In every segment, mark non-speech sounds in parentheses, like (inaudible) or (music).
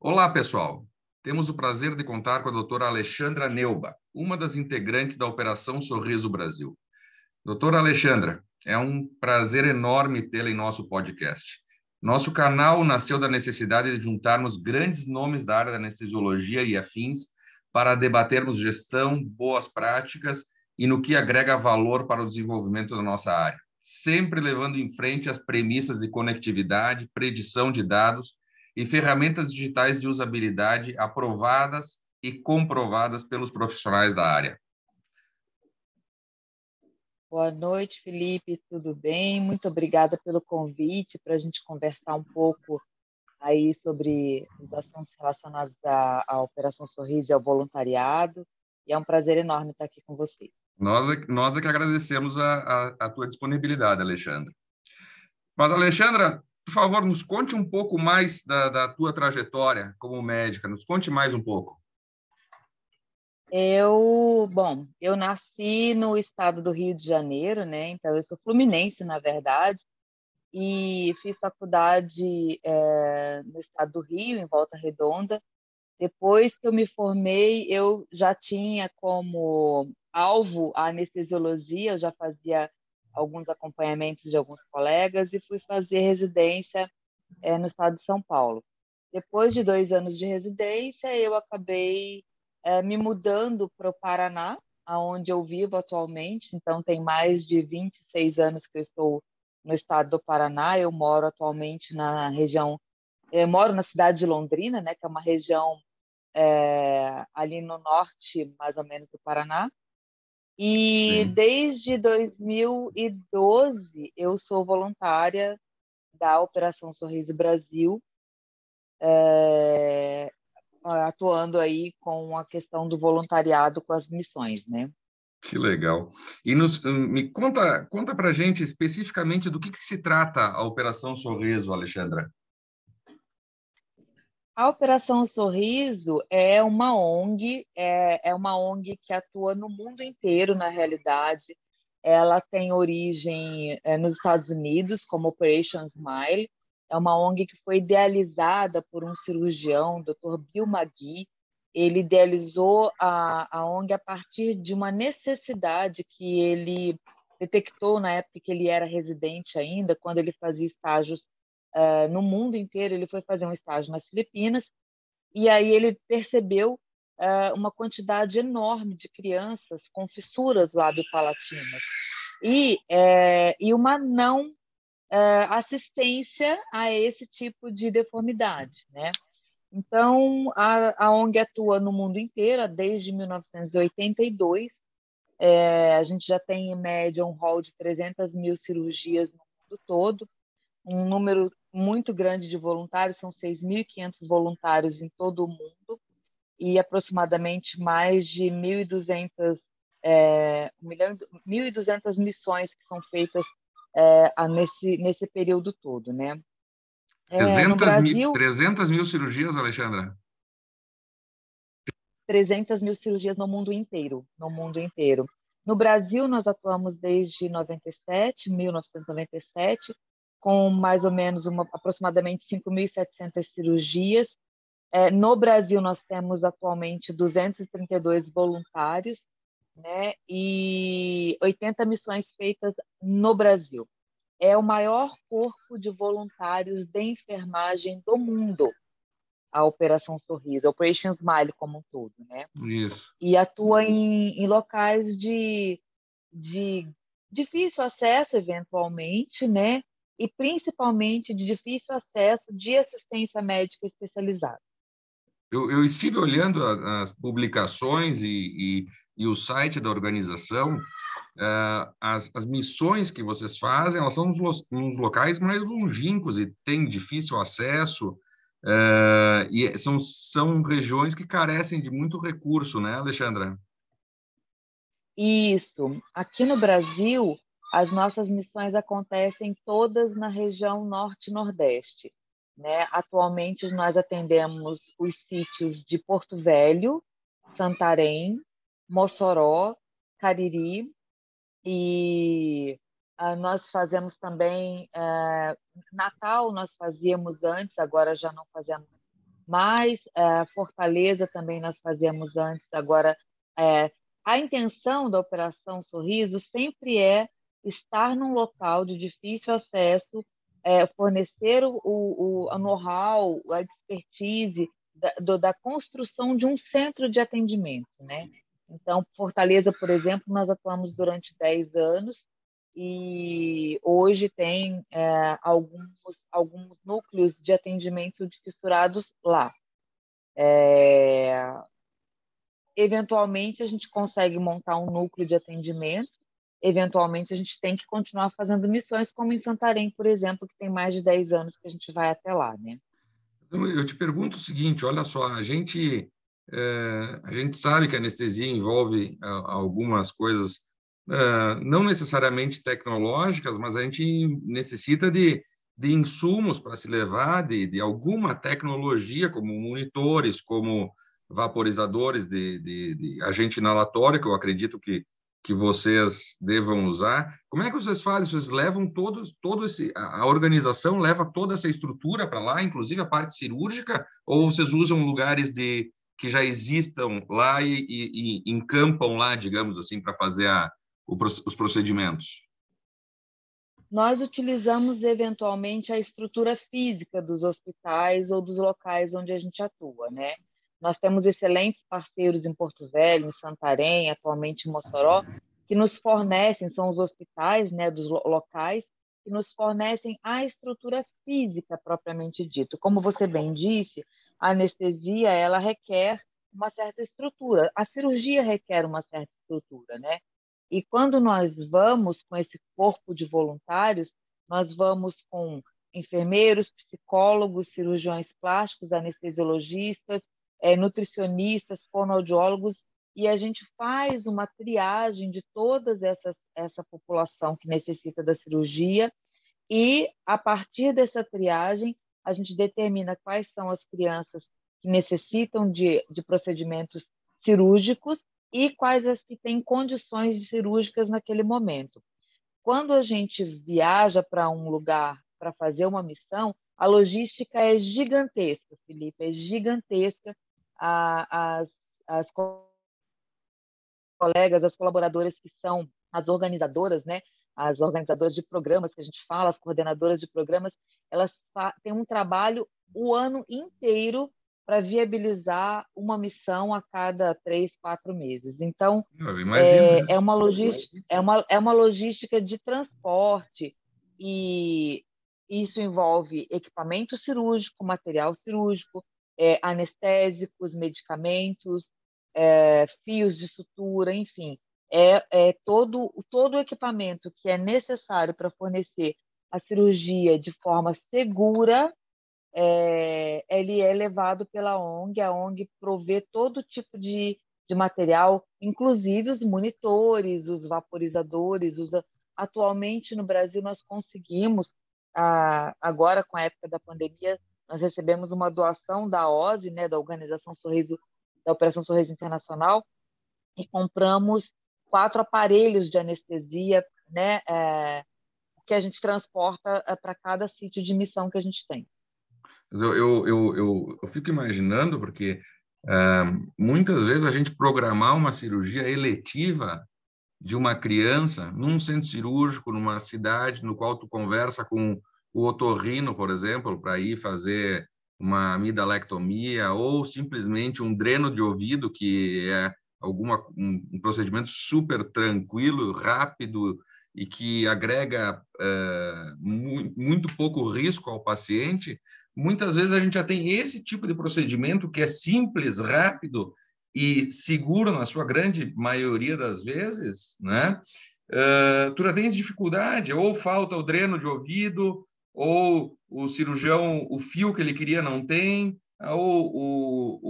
Olá, pessoal. Temos o prazer de contar com a doutora Alexandra Neuba, uma das integrantes da Operação Sorriso Brasil. Doutora Alexandra, é um prazer enorme tê-la em nosso podcast. Nosso canal nasceu da necessidade de juntarmos grandes nomes da área da anestesiologia e afins para debatermos gestão, boas práticas e no que agrega valor para o desenvolvimento da nossa área, sempre levando em frente as premissas de conectividade, predição de dados e ferramentas digitais de usabilidade aprovadas e comprovadas pelos profissionais da área. Boa noite, Felipe, tudo bem? Muito obrigada pelo convite para a gente conversar um pouco aí sobre os assuntos relacionados à, à Operação Sorriso e ao voluntariado. E é um prazer enorme estar aqui com você. Nós, é nós é que agradecemos a, a, a tua disponibilidade, Alexandra. Mas, Alexandra, por favor, nos conte um pouco mais da, da tua trajetória como médica. Nos conte mais um pouco. Eu, bom, eu nasci no estado do Rio de Janeiro, né? Então eu sou fluminense, na verdade, e fiz faculdade é, no estado do Rio, em Volta Redonda. Depois que eu me formei, eu já tinha como alvo a anestesiologia, eu já fazia alguns acompanhamentos de alguns colegas e fui fazer residência é, no estado de São Paulo. Depois de dois anos de residência, eu acabei é, me mudando para o Paraná, aonde eu vivo atualmente. Então, tem mais de 26 anos que eu estou no estado do Paraná. Eu moro atualmente na região, eu moro na cidade de Londrina, né, que é uma região é, ali no norte, mais ou menos, do Paraná. E Sim. desde 2012 eu sou voluntária da Operação Sorriso Brasil. É, atuando aí com a questão do voluntariado com as missões, né? Que legal. E nos, hum, me conta, conta para gente especificamente do que, que, se trata a Operação Sorriso, Alexandra. A Operação Sorriso é uma ONG, é, é uma ONG que atua no mundo inteiro, na realidade. Ela tem origem é, nos Estados Unidos, como Operation Smile, é uma ONG que foi idealizada por um cirurgião, Dr. Bill Magui. Ele idealizou a, a ONG a partir de uma necessidade que ele detectou na época que ele era residente ainda, quando ele fazia estágios uh, no mundo inteiro. Ele foi fazer um estágio nas Filipinas e aí ele percebeu uh, uma quantidade enorme de crianças com fissuras lábio-palatinas e, é, e uma não assistência a esse tipo de deformidade, né? Então, a, a ONG atua no mundo inteiro desde 1982. É, a gente já tem, em média, um rol de 300 mil cirurgias no mundo todo, um número muito grande de voluntários, são 6.500 voluntários em todo o mundo, e aproximadamente mais de 1.200 é, 1.200 missões que são feitas é, nesse, nesse período todo, né? É, 300, Brasil, mil, 300 mil cirurgias, Alexandra? 300 mil cirurgias no mundo inteiro, no mundo inteiro. No Brasil, nós atuamos desde 97, 1997, com mais ou menos uma, aproximadamente 5.700 cirurgias. É, no Brasil, nós temos atualmente 232 voluntários né, e 80 missões feitas no Brasil. É o maior corpo de voluntários de enfermagem do mundo, a Operação Sorriso, Operation Smile como um todo, né? Isso. E atua em, em locais de, de difícil acesso, eventualmente, né? E principalmente de difícil acesso de assistência médica especializada. Eu, eu estive olhando as publicações e, e e o site da organização, uh, as, as missões que vocês fazem, elas são nos, nos locais mais longínquos e têm difícil acesso, uh, e são, são regiões que carecem de muito recurso, né, Alexandra? Isso. Aqui no Brasil, as nossas missões acontecem todas na região norte-nordeste. Né? Atualmente, nós atendemos os sítios de Porto Velho, Santarém, Mossoró, Cariri e uh, nós fazemos também uh, Natal nós fazíamos antes, agora já não fazemos mais. Uh, Fortaleza também nós fazíamos antes, agora a intenção da Operação Sorriso sempre é estar num local de difícil acesso, é, fornecer o, o, o know-how, a expertise da, do, da construção de um centro de atendimento, né? Então, Fortaleza, por exemplo, nós atuamos durante 10 anos e hoje tem é, alguns, alguns núcleos de atendimento de fissurados lá. É, eventualmente, a gente consegue montar um núcleo de atendimento, eventualmente, a gente tem que continuar fazendo missões, como em Santarém, por exemplo, que tem mais de 10 anos que a gente vai até lá. Né? Eu te pergunto o seguinte: olha só, a gente é, a gente sabe que a anestesia envolve algumas coisas é, não necessariamente tecnológicas, mas a gente necessita de, de insumos para se levar de, de alguma tecnologia, como monitores, como vaporizadores de, de, de agente inalatório, que eu acredito que, que vocês devam usar. Como é que vocês fazem? Vocês levam todos, todo esse, a organização leva toda essa estrutura para lá, inclusive a parte cirúrgica, ou vocês usam lugares de que já existam lá e, e, e encampam lá, digamos assim, para fazer a, o, os procedimentos? Nós utilizamos eventualmente a estrutura física dos hospitais ou dos locais onde a gente atua, né? Nós temos excelentes parceiros em Porto Velho, em Santarém, atualmente em Mossoró, que nos fornecem, são os hospitais né, dos locais, que nos fornecem a estrutura física propriamente dito. Como você bem disse, a anestesia ela requer uma certa estrutura, a cirurgia requer uma certa estrutura, né? E quando nós vamos com esse corpo de voluntários, nós vamos com enfermeiros, psicólogos, cirurgiões plásticos, anestesiologistas, é, nutricionistas, fonoaudiólogos, e a gente faz uma triagem de todas essa população que necessita da cirurgia e a partir dessa triagem a gente determina quais são as crianças que necessitam de, de procedimentos cirúrgicos e quais as que têm condições cirúrgicas naquele momento. Quando a gente viaja para um lugar para fazer uma missão, a logística é gigantesca, Felipe, é gigantesca. As, as colegas, as colaboradoras que são as organizadoras, né, as organizadoras de programas que a gente fala, as coordenadoras de programas, elas têm um trabalho o ano inteiro para viabilizar uma missão a cada três, quatro meses. Então, é, é, uma logística, é, uma, é uma logística de transporte e isso envolve equipamento cirúrgico, material cirúrgico, é, anestésicos, medicamentos, é, fios de sutura, enfim, é, é todo, todo o equipamento que é necessário para fornecer a cirurgia de forma segura, é, ele é levado pela ONG, a ONG provê todo tipo de, de material, inclusive os monitores, os vaporizadores. Os, atualmente no Brasil nós conseguimos, agora com a época da pandemia, nós recebemos uma doação da OSE, né, da Organização Sorriso, da Operação Sorriso Internacional, e compramos quatro aparelhos de anestesia, né, é, que a gente transporta é, para cada sítio de missão que a gente tem. Eu, eu, eu, eu, eu fico imaginando, porque uh, muitas vezes a gente programar uma cirurgia eletiva de uma criança num centro cirúrgico, numa cidade no qual tu conversa com o otorrino, por exemplo, para ir fazer uma amidalectomia ou simplesmente um dreno de ouvido, que é alguma, um, procedimento super tranquilo, rápido e que agrega mu muito pouco risco ao paciente, muitas vezes a gente já tem esse tipo de procedimento que é simples, rápido e seguro na sua grande maioria das vezes, né? Uh, tu já tens dificuldade, ou falta o dreno de ouvido, ou o cirurgião, o fio que ele queria não tem, ou o,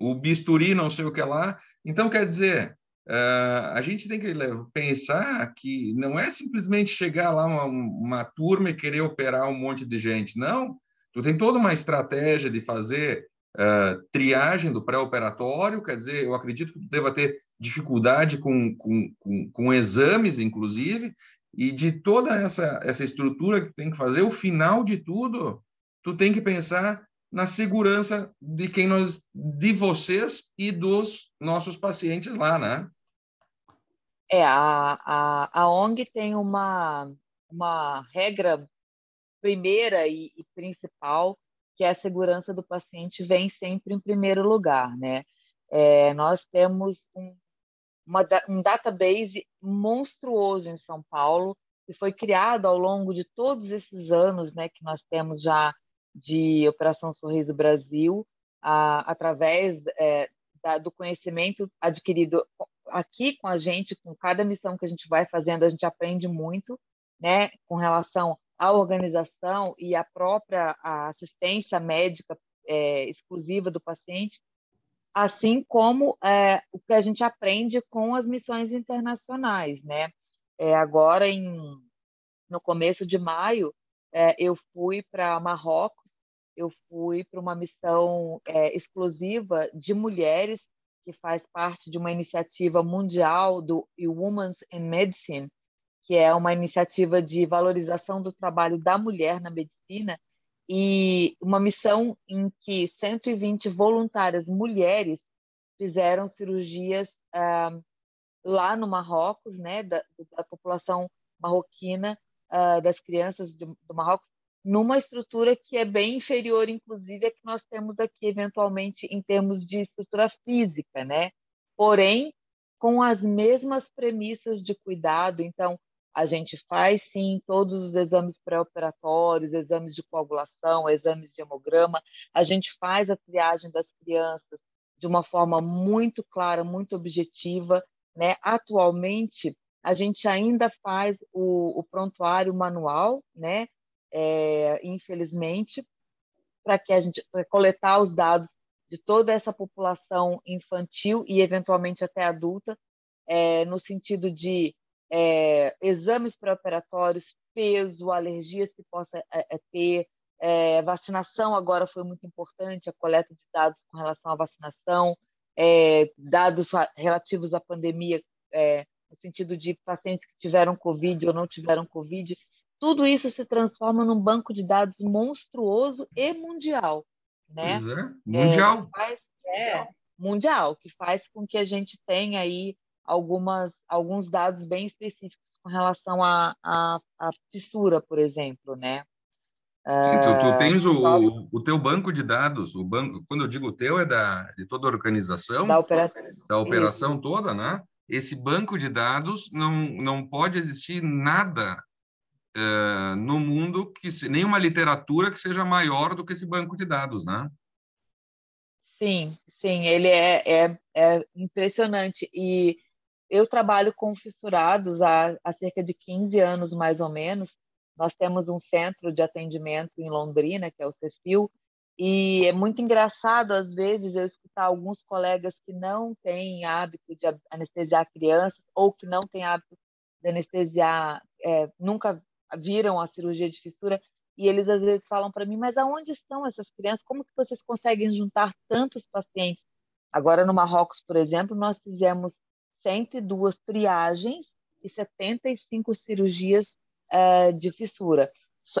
o, o bisturi não sei o que lá. Então, quer dizer, Uh, a gente tem que pensar que não é simplesmente chegar lá uma, uma turma e querer operar um monte de gente. Não, tu tem toda uma estratégia de fazer uh, triagem do pré-operatório, quer dizer, eu acredito que tu deva ter dificuldade com, com, com, com exames, inclusive, e de toda essa, essa estrutura que tem que fazer, o final de tudo, tu tem que pensar na segurança de quem nós, de vocês e dos nossos pacientes lá, né? É, a, a, a ONG tem uma, uma regra primeira e, e principal, que é a segurança do paciente vem sempre em primeiro lugar, né? É, nós temos um, uma, um database monstruoso em São Paulo, que foi criado ao longo de todos esses anos né, que nós temos já de Operação Sorriso Brasil, a, através é, da, do conhecimento adquirido aqui com a gente, com cada missão que a gente vai fazendo, a gente aprende muito, né, com relação à organização e à própria assistência médica é, exclusiva do paciente, assim como é, o que a gente aprende com as missões internacionais, né? É, agora, em, no começo de maio, é, eu fui para Marrocos, eu fui para uma missão é, exclusiva de mulheres que faz parte de uma iniciativa mundial do Women's in Medicine, que é uma iniciativa de valorização do trabalho da mulher na medicina e uma missão em que 120 voluntárias mulheres fizeram cirurgias ah, lá no Marrocos, né, da, da população marroquina, ah, das crianças do, do Marrocos, numa estrutura que é bem inferior, inclusive, a que nós temos aqui, eventualmente, em termos de estrutura física, né? Porém, com as mesmas premissas de cuidado. Então, a gente faz sim todos os exames pré-operatórios, exames de coagulação, exames de hemograma, a gente faz a triagem das crianças de uma forma muito clara, muito objetiva. Né? Atualmente, a gente ainda faz o, o prontuário manual, né? É, infelizmente, para que a gente coletar os dados de toda essa população infantil e eventualmente até adulta, é, no sentido de é, exames pré-operatórios, peso, alergias que possa é, é, ter, é, vacinação agora foi muito importante, a coleta de dados com relação à vacinação, é, dados relativos à pandemia, é, no sentido de pacientes que tiveram Covid ou não tiveram Covid, tudo isso se transforma num banco de dados monstruoso e mundial, né? Pois é, mundial. Faz, é, mundial, que faz com que a gente tenha aí algumas, alguns dados bem específicos com relação à, à, à fissura, por exemplo, né? Sim, tu, tu tens o, o, o, teu banco de dados, o banco, quando eu digo o teu, é da, de toda a organização, da, opera... da operação Isso. toda, né? Esse banco de dados não, não pode existir nada uh, no mundo, que nenhuma literatura que seja maior do que esse banco de dados, né? Sim, sim, ele é, é, é impressionante. E eu trabalho com fissurados há, há cerca de 15 anos, mais ou menos. Nós temos um centro de atendimento em Londrina, que é o Cefil, e é muito engraçado, às vezes, eu escutar alguns colegas que não têm hábito de anestesiar crianças ou que não têm hábito de anestesiar, é, nunca viram a cirurgia de fissura, e eles às vezes falam para mim, mas aonde estão essas crianças? Como que vocês conseguem juntar tantos pacientes? Agora, no Marrocos, por exemplo, nós fizemos 102 triagens e 75 cirurgias é, de fissura,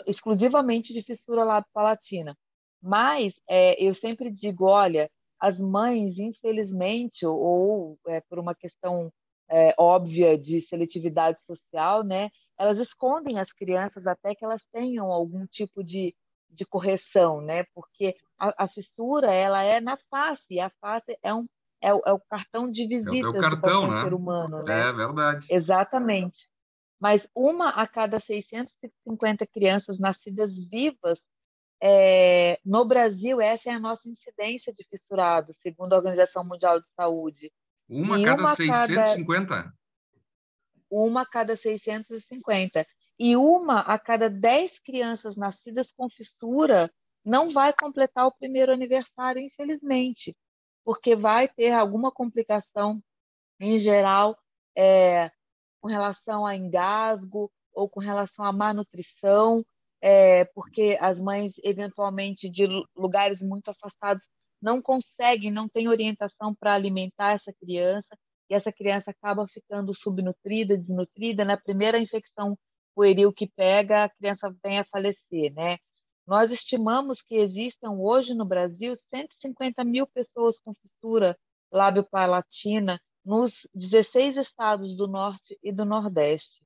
exclusivamente de fissura lábio-palatina. Mas é, eu sempre digo, olha, as mães, infelizmente, ou, ou é, por uma questão é, óbvia de seletividade social, né, elas escondem as crianças até que elas tenham algum tipo de, de correção, né? Porque a, a, fissura ela é na face, e a face é um é o, é o cartão de visitas é o cartão, do né? ser humano. Né? É verdade. Exatamente. Mas uma a cada 650 crianças nascidas vivas é, no Brasil, essa é a nossa incidência de fissurado, segundo a Organização Mundial de Saúde. Uma a cada uma 650? Cada, uma a cada 650. E uma a cada 10 crianças nascidas com fissura não vai completar o primeiro aniversário, infelizmente porque vai ter alguma complicação, em geral, é, com relação a engasgo ou com relação à má nutrição, é, porque as mães, eventualmente, de lugares muito afastados, não conseguem, não têm orientação para alimentar essa criança. e essa criança acaba ficando subnutrida, desnutrida, na primeira infecção pueril que pega, a criança vem a falecer, né? Nós estimamos que existam hoje no Brasil 150 mil pessoas com fissura lábio-palatina nos 16 estados do Norte e do Nordeste.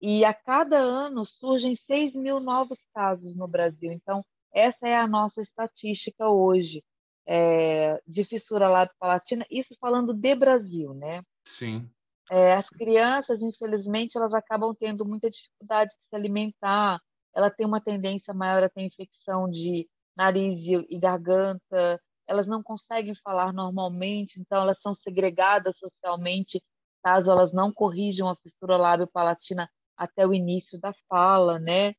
E a cada ano surgem 6 mil novos casos no Brasil. Então, essa é a nossa estatística hoje é, de fissura lábio-palatina, isso falando de Brasil, né? Sim. É, as crianças, infelizmente, elas acabam tendo muita dificuldade de se alimentar, ela tem uma tendência maior a ter infecção de nariz e garganta, elas não conseguem falar normalmente, então elas são segregadas socialmente caso elas não corrijam a fissura lábio-palatina até o início da fala, né?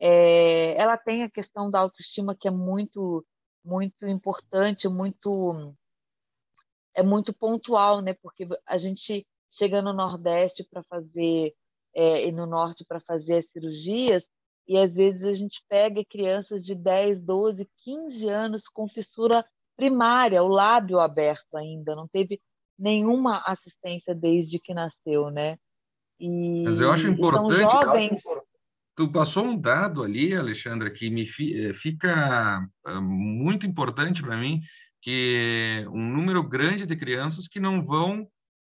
É, ela tem a questão da autoestima que é muito muito importante, muito é muito pontual, né? Porque a gente chega no Nordeste para fazer é, e no Norte para fazer as cirurgias e às vezes a gente pega crianças de 10, 12, 15 anos com fissura primária, o lábio aberto ainda, não teve nenhuma assistência desde que nasceu, né? E, Mas eu acho importante. Jovens... Tu passou um dado ali, Alexandra, que me eh, fica ah, muito importante para mim, que um número grande de crianças que não vão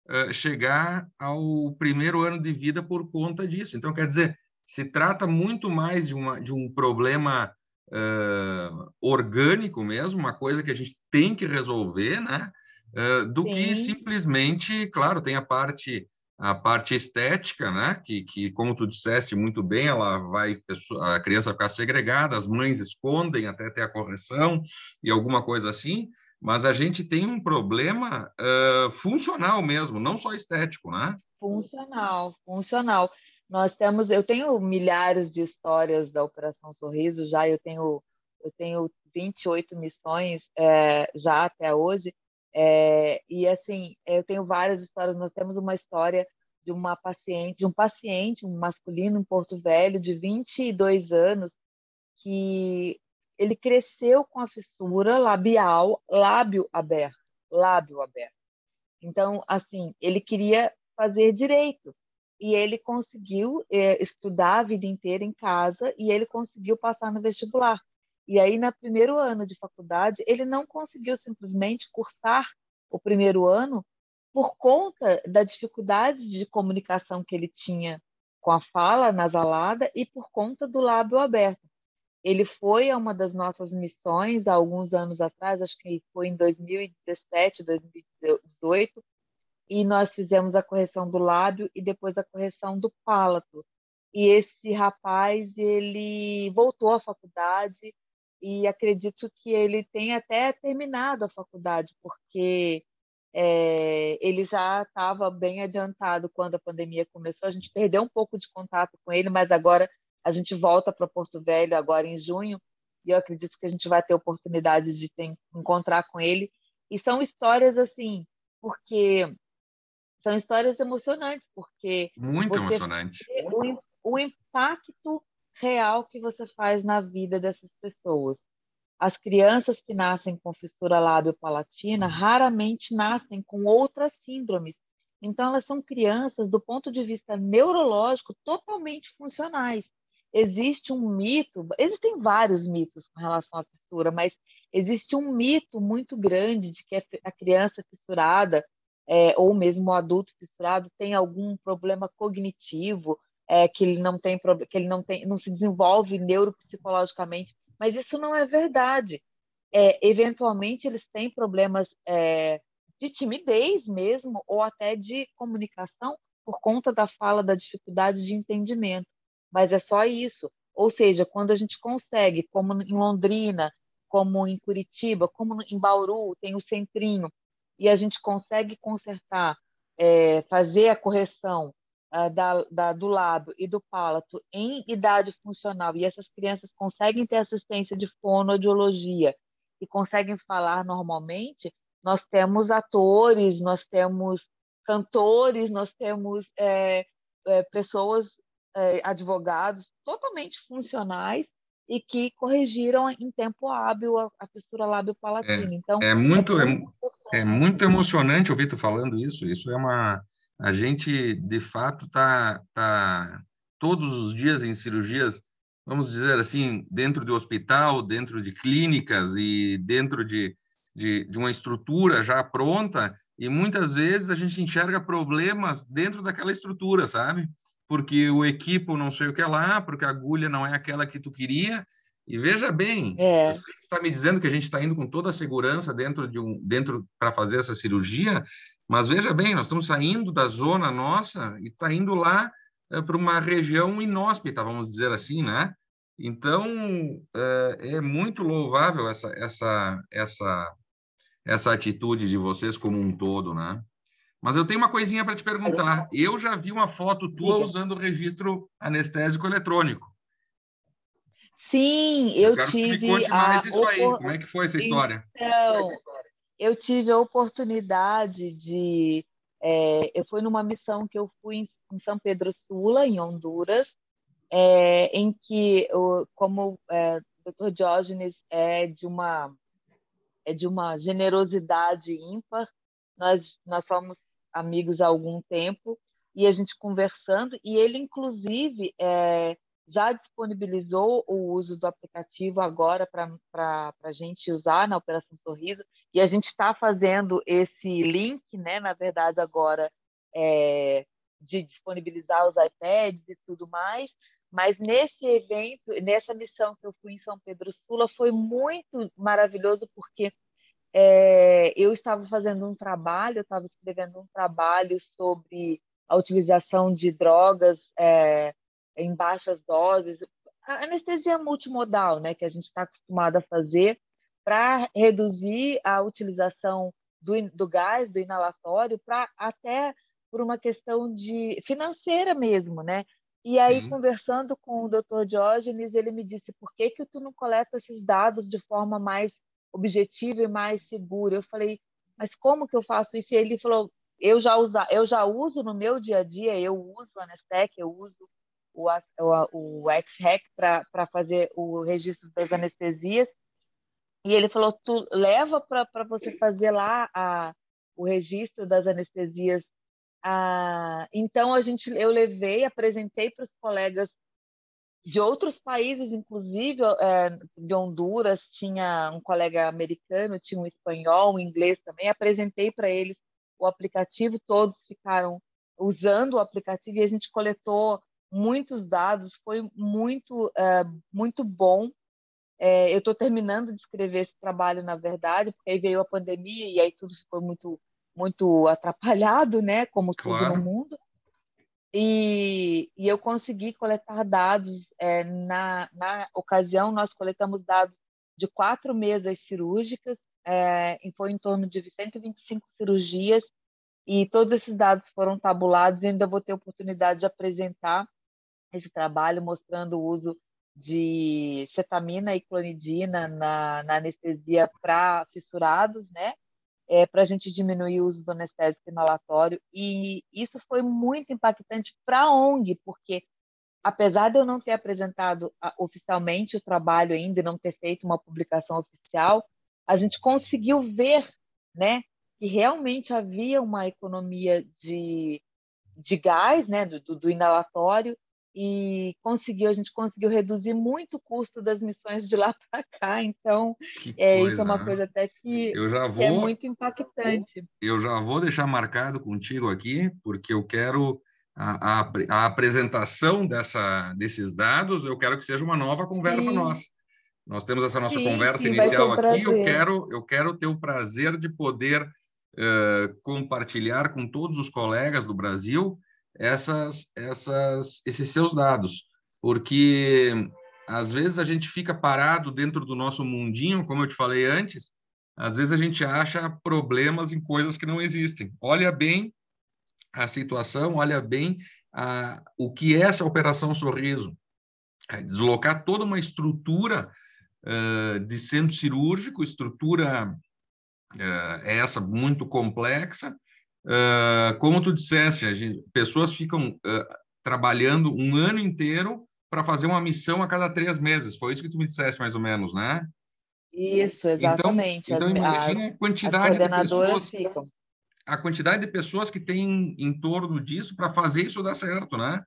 uh, chegar ao primeiro ano de vida por conta disso. Então, quer dizer, se trata muito mais de, uma, de um problema uh, orgânico mesmo, uma coisa que a gente tem que resolver, né? Uh, do Sim. que simplesmente, claro, tem a parte a parte estética, né? Que, que, como tu disseste muito bem, ela vai a criança vai ficar segregada, as mães escondem até ter a correção e alguma coisa assim. Mas a gente tem um problema uh, funcional mesmo, não só estético, né? Funcional, funcional. Nós temos, eu tenho milhares de histórias da Operação Sorriso já, eu tenho eu tenho 28 missões é, já até hoje, é, e assim, eu tenho várias histórias. Nós temos uma história de uma paciente, de um paciente, um masculino em Porto Velho, de 22 anos, que ele cresceu com a fissura labial, lábio aberto, lábio aberto. Então, assim, ele queria fazer direito e ele conseguiu é, estudar a vida inteira em casa e ele conseguiu passar no vestibular. E aí, no primeiro ano de faculdade, ele não conseguiu simplesmente cursar o primeiro ano por conta da dificuldade de comunicação que ele tinha com a fala nasalada e por conta do lábio aberto. Ele foi a uma das nossas missões há alguns anos atrás, acho que foi em 2017, 2018, e nós fizemos a correção do lábio e depois a correção do palato. E esse rapaz, ele voltou à faculdade e acredito que ele tem até terminado a faculdade, porque é, ele já estava bem adiantado quando a pandemia começou. A gente perdeu um pouco de contato com ele, mas agora a gente volta para Porto Velho agora em junho e eu acredito que a gente vai ter oportunidade de ter, encontrar com ele. E são histórias assim, porque são histórias emocionantes, porque muito emocionante. O, o impacto real que você faz na vida dessas pessoas. As crianças que nascem com fissura lábio-palatina raramente nascem com outras síndromes. Então, elas são crianças, do ponto de vista neurológico, totalmente funcionais. Existe um mito, existem vários mitos com relação à fissura, mas existe um mito muito grande de que a criança fissurada é, ou mesmo o adulto fissurado tem algum problema cognitivo, é, que ele não tem que ele não tem não se desenvolve neuropsicologicamente, mas isso não é verdade. É, eventualmente eles têm problemas é, de timidez mesmo ou até de comunicação por conta da fala da dificuldade de entendimento, mas é só isso. Ou seja, quando a gente consegue, como em Londrina, como em Curitiba, como em Bauru, tem o centrinho, e a gente consegue consertar, é, fazer a correção uh, da, da, do lábio e do palato em idade funcional, e essas crianças conseguem ter assistência de fonoaudiologia e conseguem falar normalmente, nós temos atores, nós temos cantores, nós temos é, é, pessoas, é, advogados totalmente funcionais e que corrigiram em tempo hábil a, a fissura lábio-palatina. É, então, é muito, é, muito é, é, muito emocionante ouvir tu falando isso. Isso é uma... A gente, de fato, está tá todos os dias em cirurgias, vamos dizer assim, dentro de hospital, dentro de clínicas e dentro de, de, de uma estrutura já pronta, e muitas vezes a gente enxerga problemas dentro daquela estrutura, sabe? Porque o equipo não sei o que é lá, porque a agulha não é aquela que tu queria. E veja bem, é. você está me dizendo que a gente está indo com toda a segurança dentro de um dentro para fazer essa cirurgia, mas veja bem, nós estamos saindo da zona nossa e está indo lá é, para uma região inóspita, vamos dizer assim, né? Então é, é muito louvável essa essa essa essa atitude de vocês como um todo, né? Mas eu tenho uma coisinha para te perguntar. Eu já vi uma foto tua usando o registro anestésico eletrônico. Sim, eu, eu tive. Que me conte mais disso aí. Como é que foi essa história? Então, eu tive a oportunidade de. É, eu fui numa missão que eu fui em, em São Pedro Sula, em Honduras, é, em que, eu, como é, o Dr. Diógenes é de uma é de uma generosidade ímpar. Nós, nós somos amigos há algum tempo e a gente conversando, e ele, inclusive, é, já disponibilizou o uso do aplicativo agora para a gente usar na Operação Sorriso, e a gente está fazendo esse link, né, na verdade, agora, é, de disponibilizar os iPads e tudo mais, mas nesse evento, nessa missão que eu fui em São Pedro Sula, foi muito maravilhoso, porque é, eu estava fazendo um trabalho, eu estava escrevendo um trabalho sobre a utilização de drogas é, em baixas doses, a anestesia multimodal, né, que a gente está acostumado a fazer, para reduzir a utilização do, do gás, do inalatório, para até por uma questão de financeira mesmo, né? E aí, Sim. conversando com o Dr. Diógenes, ele me disse: por que, que tu não coleta esses dados de forma mais objetiva e mais segura? Eu falei: mas como que eu faço isso? E ele falou: eu já, usa, eu já uso no meu dia a dia, eu uso o Anestec, eu uso o, o, o X-Rec para fazer o registro das anestesias. E ele falou: tu leva para você fazer lá a, o registro das anestesias ah, então a gente, eu levei, apresentei para os colegas de outros países, inclusive é, de Honduras, tinha um colega americano, tinha um espanhol, um inglês também. Apresentei para eles o aplicativo, todos ficaram usando o aplicativo e a gente coletou muitos dados. Foi muito, é, muito bom. É, eu estou terminando de escrever esse trabalho, na verdade, porque aí veio a pandemia e aí tudo ficou muito muito (laughs) atrapalhado, né, como claro. tudo no mundo. E, e, eu consegui coletar dados. É, na, na ocasião, nós coletamos dados de quatro mesas cirúrgicas, é, foi em torno de 125 cirurgias, e todos esses dados foram tabulados. E ainda vou ter oportunidade de apresentar esse trabalho, mostrando o uso de cetamina e clonidina na, na anestesia para fissurados, né? É, para a gente diminuir o uso do anestésico inalatório. E isso foi muito impactante para a ONG, porque apesar de eu não ter apresentado oficialmente o trabalho ainda e não ter feito uma publicação oficial, a gente conseguiu ver né, que realmente havia uma economia de, de gás, né, do, do inalatório, e conseguiu a gente conseguiu reduzir muito o custo das missões de lá (laughs) para cá então é, isso é uma né? coisa até que, já vou, que é muito impactante eu já vou deixar marcado contigo aqui porque eu quero a, a, a apresentação dessa desses dados eu quero que seja uma nova conversa sim. nossa nós temos essa nossa sim, conversa sim, inicial um aqui eu quero eu quero ter o prazer de poder uh, compartilhar com todos os colegas do Brasil essas, essas, esses seus dados, porque às vezes a gente fica parado dentro do nosso mundinho, como eu te falei antes, às vezes a gente acha problemas em coisas que não existem. Olha bem a situação, olha bem a, o que é essa operação sorriso. É deslocar toda uma estrutura uh, de centro cirúrgico, estrutura uh, essa muito complexa, Uh, como tu disseste, gente, pessoas ficam uh, trabalhando um ano inteiro para fazer uma missão a cada três meses. Foi isso que tu me disseste, mais ou menos, né? Isso, então, exatamente. Então, então as, imagina a quantidade de pessoas. Ficam. A quantidade de pessoas que tem em torno disso para fazer isso dar certo, né?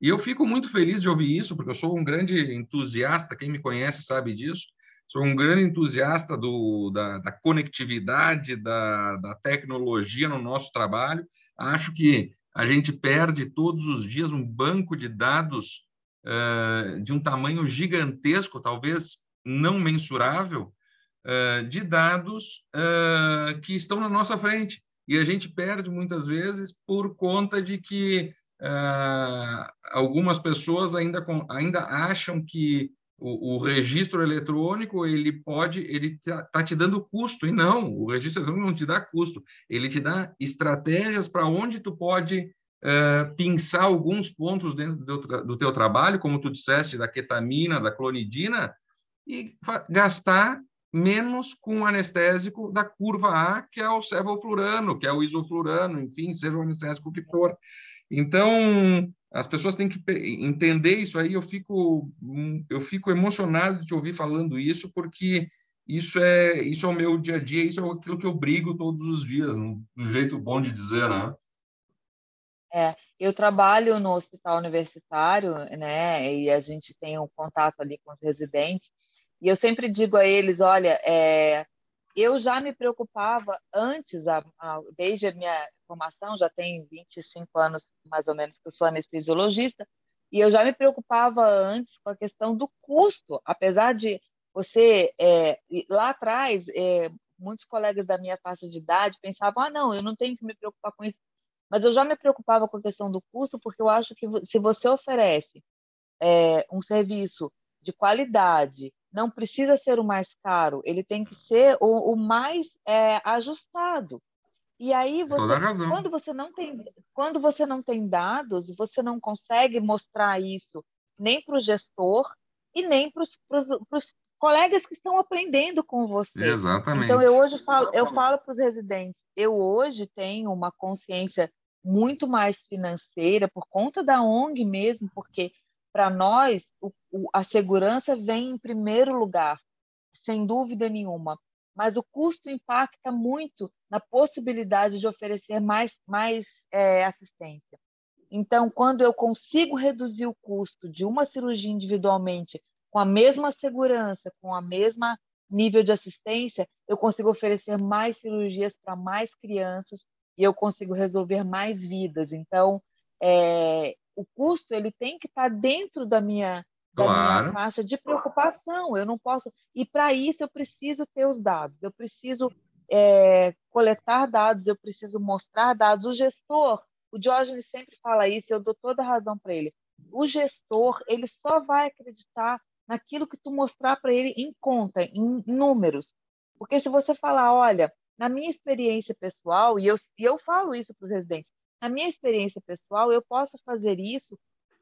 E eu fico muito feliz de ouvir isso, porque eu sou um grande entusiasta, quem me conhece sabe disso. Sou um grande entusiasta do, da, da conectividade, da, da tecnologia no nosso trabalho. Acho que a gente perde todos os dias um banco de dados uh, de um tamanho gigantesco, talvez não mensurável, uh, de dados uh, que estão na nossa frente. E a gente perde muitas vezes por conta de que algumas pessoas ainda, ainda acham que o, o, registro eletrônico ele pode ele tá, tá, te dando custo e não o registro eletrônico não te dá custo. Ele te dá estratégias para onde tu pode uh, pinçar alguns pontos dentro do, do teu trabalho como tu disseste da ketamina da clonidina e gastar menos com o anestésico da curva A que é o sevoflurano que é o isoflurano enfim seja o anestésico que for. Então as pessoas têm que entender isso aí. Eu fico, eu fico emocionado de te ouvir falando isso, porque isso é, isso é o meu dia a dia, isso é aquilo que eu brigo todos os dias, do jeito bom de dizer, né? É, eu trabalho no hospital universitário, né, e a gente tem um contato ali com os residentes, e eu sempre digo a eles, olha, é, eu já me preocupava antes, a, a, desde a minha formação, já tenho 25 anos mais ou menos que eu sou anestesiologista, e eu já me preocupava antes com a questão do custo, apesar de você, é, lá atrás, é, muitos colegas da minha faixa de idade pensavam, ah, não, eu não tenho que me preocupar com isso, mas eu já me preocupava com a questão do custo, porque eu acho que se você oferece é, um serviço de qualidade, não precisa ser o mais caro, ele tem que ser o, o mais é, ajustado. E aí você, quando você não tem, quando você não tem dados, você não consegue mostrar isso nem para o gestor e nem para os colegas que estão aprendendo com você. Exatamente. Então eu hoje falo, eu falo para os residentes, eu hoje tenho uma consciência muito mais financeira por conta da ONG mesmo, porque para nós, o, o, a segurança vem em primeiro lugar, sem dúvida nenhuma. Mas o custo impacta muito na possibilidade de oferecer mais, mais é, assistência. Então, quando eu consigo reduzir o custo de uma cirurgia individualmente com a mesma segurança, com a mesma nível de assistência, eu consigo oferecer mais cirurgias para mais crianças e eu consigo resolver mais vidas. Então, é, o custo ele tem que estar dentro da minha da claro. minha faixa de preocupação. Eu não posso e para isso eu preciso ter os dados. Eu preciso é, coletar dados. Eu preciso mostrar dados. O gestor, o Diógenes sempre fala isso. E eu dou toda a razão para ele. O gestor ele só vai acreditar naquilo que tu mostrar para ele em conta, em números. Porque se você falar, olha, na minha experiência pessoal, e eu, e eu falo isso para os residentes, na minha experiência pessoal, eu posso fazer isso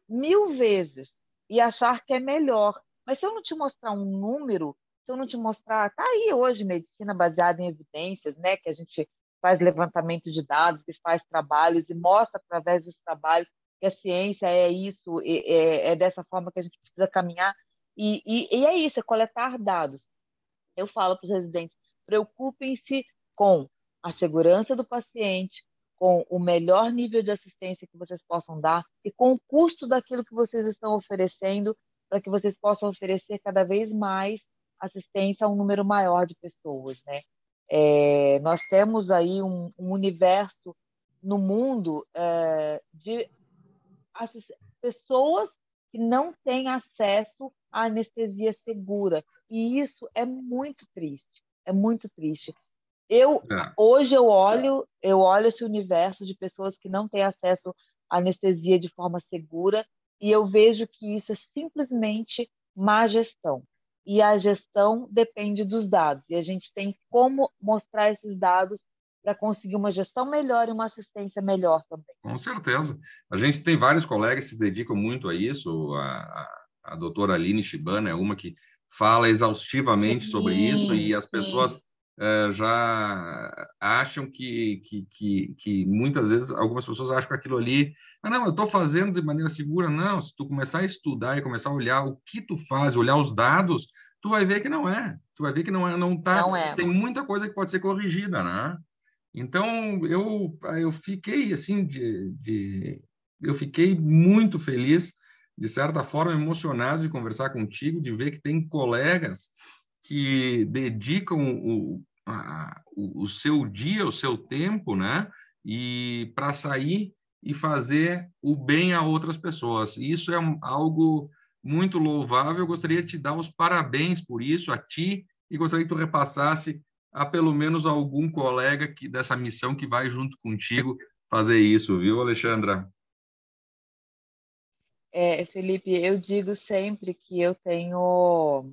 mil vezes e achar que é melhor. Mas se eu não te mostrar um número, se eu não te mostrar, tá aí hoje medicina baseada em evidências, né, que a gente faz levantamento de dados, que faz trabalhos e mostra através dos trabalhos que a ciência é isso, é, é dessa forma que a gente precisa caminhar. E, e, e é isso, é coletar dados. Eu falo para os residentes, preocupem-se com a segurança do paciente, com o melhor nível de assistência que vocês possam dar e com o custo daquilo que vocês estão oferecendo para que vocês possam oferecer cada vez mais assistência a um número maior de pessoas, né? É, nós temos aí um, um universo no mundo é, de pessoas que não têm acesso à anestesia segura e isso é muito triste, é muito triste. Eu é. hoje eu olho, eu olho esse universo de pessoas que não têm acesso à anestesia de forma segura e eu vejo que isso é simplesmente má gestão. E a gestão depende dos dados. E a gente tem como mostrar esses dados para conseguir uma gestão melhor e uma assistência melhor também. Com certeza. A gente tem vários colegas que se dedicam muito a isso. A, a, a doutora Aline Shibana é uma que fala exaustivamente sim, sobre isso e as pessoas uh, já acham que, que, que, que, muitas vezes algumas pessoas acham que aquilo ali, ah, não, eu estou fazendo de maneira segura. Não, se tu começar a estudar e começar a olhar o que tu faz, olhar os dados, tu vai ver que não é. Tu vai ver que não é, não tá. Não é. Tem muita coisa que pode ser corrigida, né? Então eu eu fiquei assim de, de eu fiquei muito feliz, de certa forma emocionado de conversar contigo, de ver que tem colegas que dedicam o, a, o, seu dia, o seu tempo, né? E para sair e fazer o bem a outras pessoas. Isso é algo muito louvável. Eu gostaria de te dar os parabéns por isso, a ti, e gostaria que tu repassasse a pelo menos algum colega que dessa missão que vai junto contigo fazer isso, viu, Alexandra? É, Felipe, eu digo sempre que eu tenho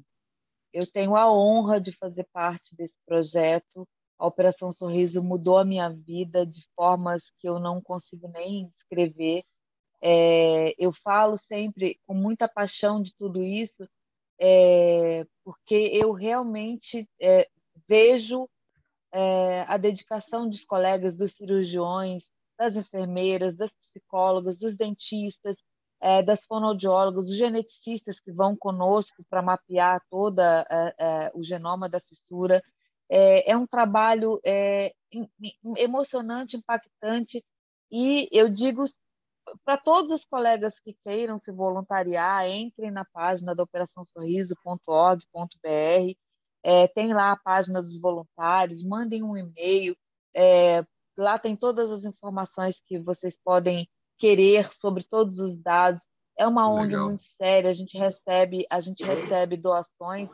eu tenho a honra de fazer parte desse projeto. A Operação Sorriso mudou a minha vida de formas que eu não consigo nem descrever. É, eu falo sempre com muita paixão de tudo isso, é, porque eu realmente é, vejo é, a dedicação dos colegas, dos cirurgiões, das enfermeiras, das psicólogas, dos dentistas, é, das fonoaudiólogas, dos geneticistas que vão conosco para mapear toda é, é, o genoma da fissura. É, é um trabalho é, emocionante, impactante, e eu digo para todos os colegas que queiram se voluntariar, entrem na página da operaçãosorriso.org.br, é, tem lá a página dos voluntários, mandem um e-mail, é, lá tem todas as informações que vocês podem querer sobre todos os dados. É uma ONG Legal. muito séria, a gente recebe, a gente recebe doações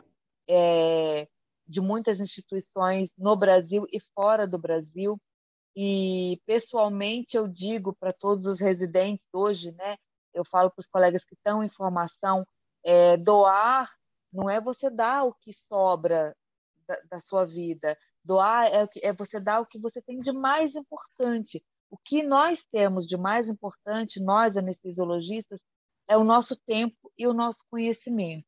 é, de muitas instituições no Brasil e fora do Brasil. E pessoalmente eu digo para todos os residentes hoje, né? Eu falo para os colegas que estão em formação, é, doar não é você dar o que sobra da, da sua vida. Doar é, é você dar o que você tem de mais importante. O que nós temos de mais importante, nós anestesiologistas, é o nosso tempo e o nosso conhecimento.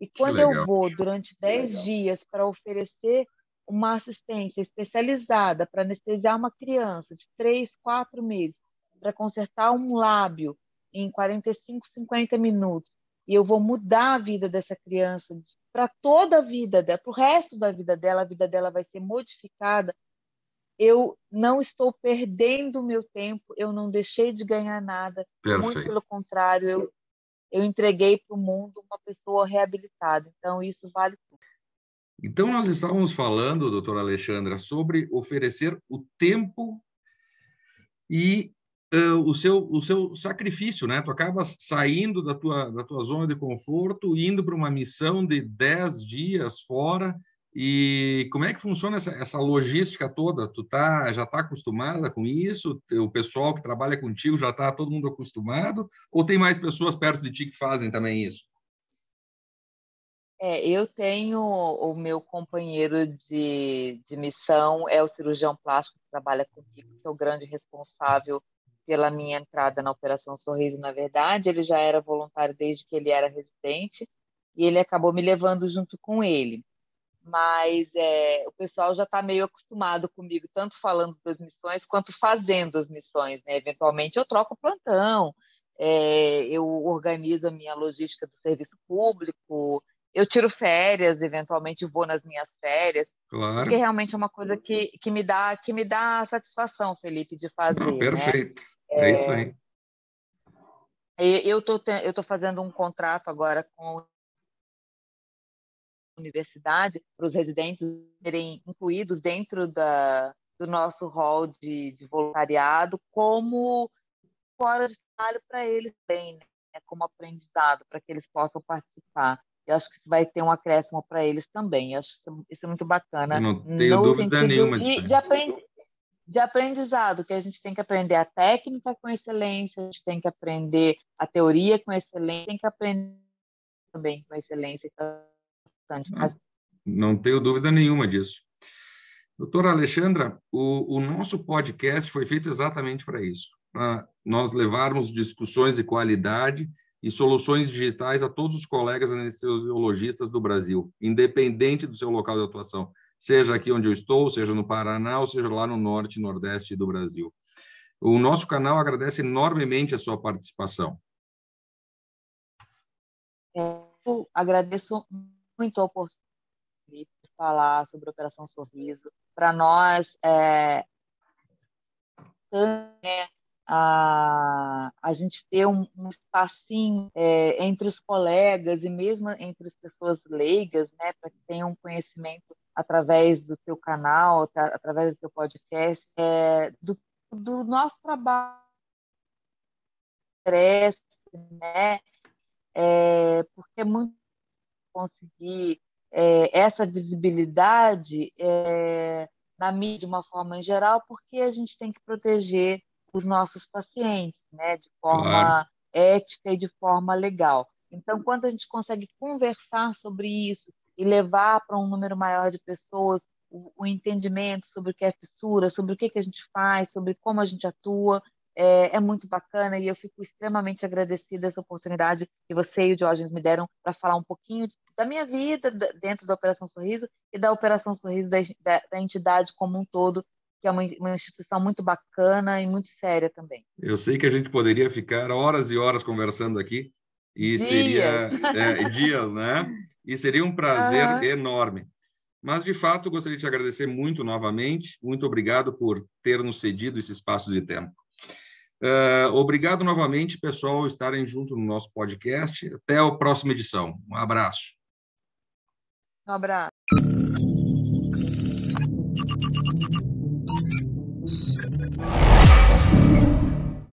E quando eu vou durante 10 dias para oferecer uma assistência especializada para anestesiar uma criança de 3, 4 meses, para consertar um lábio em 45, 50 minutos, e eu vou mudar a vida dessa criança para toda a vida dela, para o resto da vida dela, a vida dela vai ser modificada. Eu não estou perdendo o meu tempo, eu não deixei de ganhar nada. Perfeito. Muito pelo contrário, eu, eu entreguei para o mundo uma pessoa reabilitada. Então, isso vale tudo. Então, nós estávamos falando, doutora Alexandra, sobre oferecer o tempo e uh, o, seu, o seu sacrifício, né? Tu acabas saindo da tua, da tua zona de conforto, indo para uma missão de 10 dias fora, e como é que funciona essa, essa logística toda? Tu tá, já está acostumada com isso? O pessoal que trabalha contigo já está todo mundo acostumado? Ou tem mais pessoas perto de ti que fazem também isso? É, eu tenho o meu companheiro de, de missão, é o cirurgião plástico que trabalha comigo, que é o grande responsável pela minha entrada na Operação Sorriso, na verdade, ele já era voluntário desde que ele era residente e ele acabou me levando junto com ele. Mas é, o pessoal já está meio acostumado comigo, tanto falando das missões quanto fazendo as missões. Né? Eventualmente eu troco plantão, é, eu organizo a minha logística do serviço público, eu tiro férias, eventualmente vou nas minhas férias, claro. porque realmente é uma coisa que, que me dá que me dá satisfação, Felipe, de fazer. Não, né? perfeito, né? é, isso aí. Eu estou eu tô fazendo um contrato agora com universidade para os residentes serem incluídos dentro da, do nosso hall de, de voluntariado como fora de trabalho para eles bem, né? como aprendizado, para que eles possam participar. Eu acho que isso vai ter um acréscimo para eles também. Eu acho isso, isso é muito bacana. Eu não tenho no dúvida nenhuma de, de, aprendi, de aprendizado, que a gente tem que aprender a técnica com excelência, a gente tem que aprender a teoria com excelência, tem que aprender também com excelência. Então, não, não tenho dúvida nenhuma disso. Doutora Alexandra, o, o nosso podcast foi feito exatamente para isso, para nós levarmos discussões de qualidade e soluções digitais a todos os colegas anestesiologistas do Brasil, independente do seu local de atuação, seja aqui onde eu estou, seja no Paraná, ou seja lá no norte e nordeste do Brasil. O nosso canal agradece enormemente a sua participação. Eu agradeço muito a oportunidade de falar sobre a Operação Sorriso. Para nós, é, é, a, a gente ter um, um espacinho é, entre os colegas e mesmo entre as pessoas leigas, né, para que tenham um conhecimento através do teu canal, tá, através do teu podcast, é, do, do nosso trabalho, né, é, porque é muito conseguir é, essa visibilidade é, na mídia de uma forma em geral, porque a gente tem que proteger os nossos pacientes, né, de forma claro. ética e de forma legal. Então, quando a gente consegue conversar sobre isso e levar para um número maior de pessoas o, o entendimento sobre o que é fissura, sobre o que, que a gente faz, sobre como a gente atua, é, é, muito bacana e eu fico extremamente agradecida essa oportunidade que você e o Diógenes me deram para falar um pouquinho da minha vida dentro da Operação Sorriso e da Operação Sorriso da, da, da entidade como um todo, que é uma, uma, instituição muito bacana e muito séria também. Eu sei que a gente poderia ficar horas e horas conversando aqui e dias. seria (laughs) é, dias, né? E seria um prazer uhum. enorme. Mas, de fato, gostaria de te agradecer muito novamente. Muito obrigado por ter nos cedido esse espaço de tempo. Uh, obrigado novamente, pessoal, estarem junto no nosso podcast. Até a próxima edição. Um abraço. Um abraço.